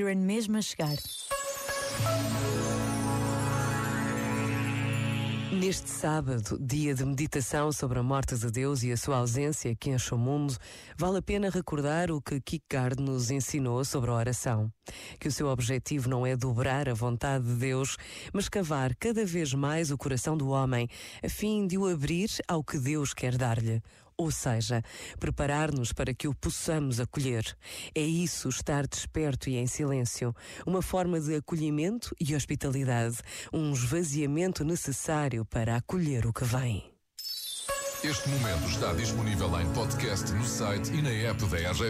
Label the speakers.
Speaker 1: Sheeran mesmo a chegar.
Speaker 2: Neste sábado, dia de meditação sobre a morte de Deus e a sua ausência que enche o mundo, vale a pena recordar o que Kierkegaard nos ensinou sobre a oração. Que o seu objetivo não é dobrar a vontade de Deus, mas cavar cada vez mais o coração do homem, a fim de o abrir ao que Deus quer dar-lhe ou seja, preparar-nos para que o possamos acolher. É isso estar desperto e em silêncio, uma forma de acolhimento e hospitalidade, um esvaziamento necessário para acolher o que vem.
Speaker 3: Este momento está disponível em podcast no site e na app da RGF.